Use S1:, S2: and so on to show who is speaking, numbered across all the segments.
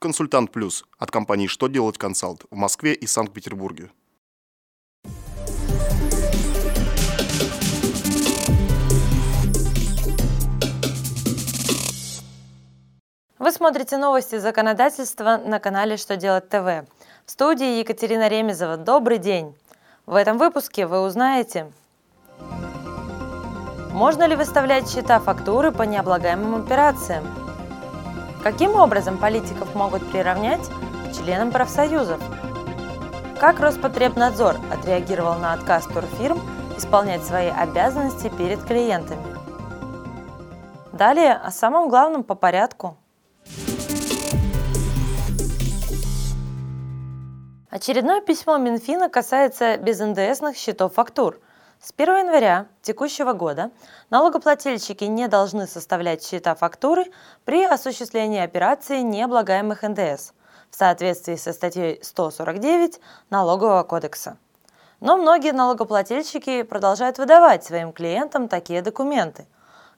S1: «Консультант Плюс» от компании «Что делать консалт» в Москве и Санкт-Петербурге.
S2: Вы смотрите новости законодательства на канале «Что делать ТВ». В студии Екатерина Ремезова. Добрый день! В этом выпуске вы узнаете, можно ли выставлять счета фактуры по необлагаемым операциям, каким образом политиков могут приравнять к членам профсоюзов, как Роспотребнадзор отреагировал на отказ турфирм исполнять свои обязанности перед клиентами. Далее о самом главном по порядку – Очередное письмо Минфина касается безНДСных счетов фактур. С 1 января текущего года налогоплательщики не должны составлять счета фактуры при осуществлении операции необлагаемых НДС в соответствии со статьей 149 Налогового кодекса. Но многие налогоплательщики продолжают выдавать своим клиентам такие документы.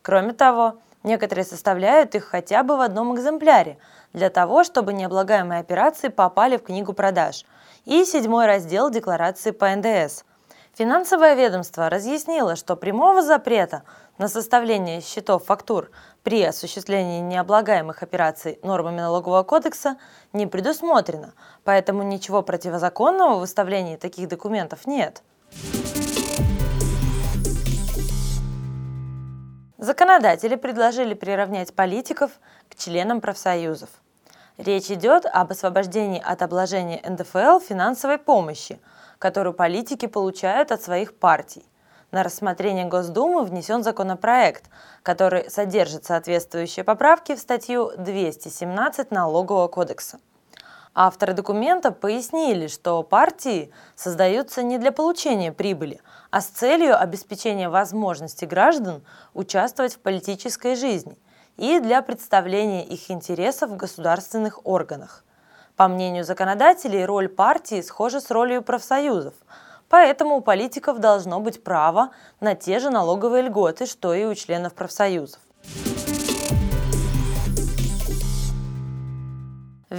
S2: Кроме того, некоторые составляют их хотя бы в одном экземпляре для того, чтобы необлагаемые операции попали в книгу продаж – и седьмой раздел Декларации по НДС. Финансовое ведомство разъяснило, что прямого запрета на составление счетов фактур при осуществлении необлагаемых операций нормами налогового кодекса не предусмотрено, поэтому ничего противозаконного в выставлении таких документов нет. Законодатели предложили приравнять политиков к членам профсоюзов. Речь идет об освобождении от обложения НДФЛ финансовой помощи, которую политики получают от своих партий. На рассмотрение Госдумы внесен законопроект, который содержит соответствующие поправки в статью 217 Налогового кодекса. Авторы документа пояснили, что партии создаются не для получения прибыли, а с целью обеспечения возможности граждан участвовать в политической жизни – и для представления их интересов в государственных органах. По мнению законодателей, роль партии схожа с ролью профсоюзов, поэтому у политиков должно быть право на те же налоговые льготы, что и у членов профсоюзов.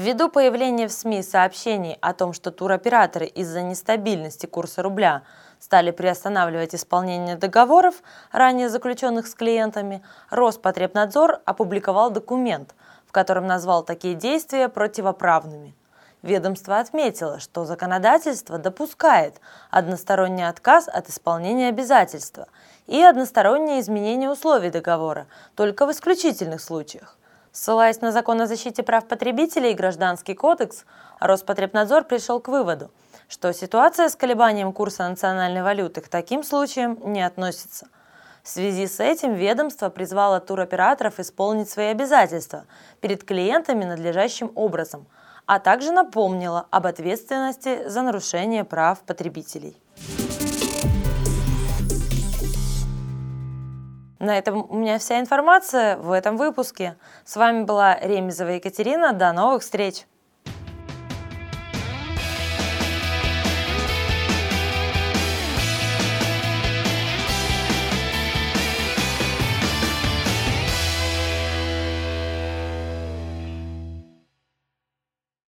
S2: Ввиду появления в СМИ сообщений о том, что туроператоры из-за нестабильности курса рубля стали приостанавливать исполнение договоров, ранее заключенных с клиентами, Роспотребнадзор опубликовал документ, в котором назвал такие действия противоправными. Ведомство отметило, что законодательство допускает односторонний отказ от исполнения обязательства и одностороннее изменение условий договора только в исключительных случаях. Ссылаясь на закон о защите прав потребителей и Гражданский кодекс, Роспотребнадзор пришел к выводу, что ситуация с колебанием курса национальной валюты к таким случаям не относится. В связи с этим ведомство призвало туроператоров исполнить свои обязательства перед клиентами надлежащим образом, а также напомнило об ответственности за нарушение прав потребителей. На этом у меня вся информация в этом выпуске. С вами была Ремезова Екатерина. До новых встреч!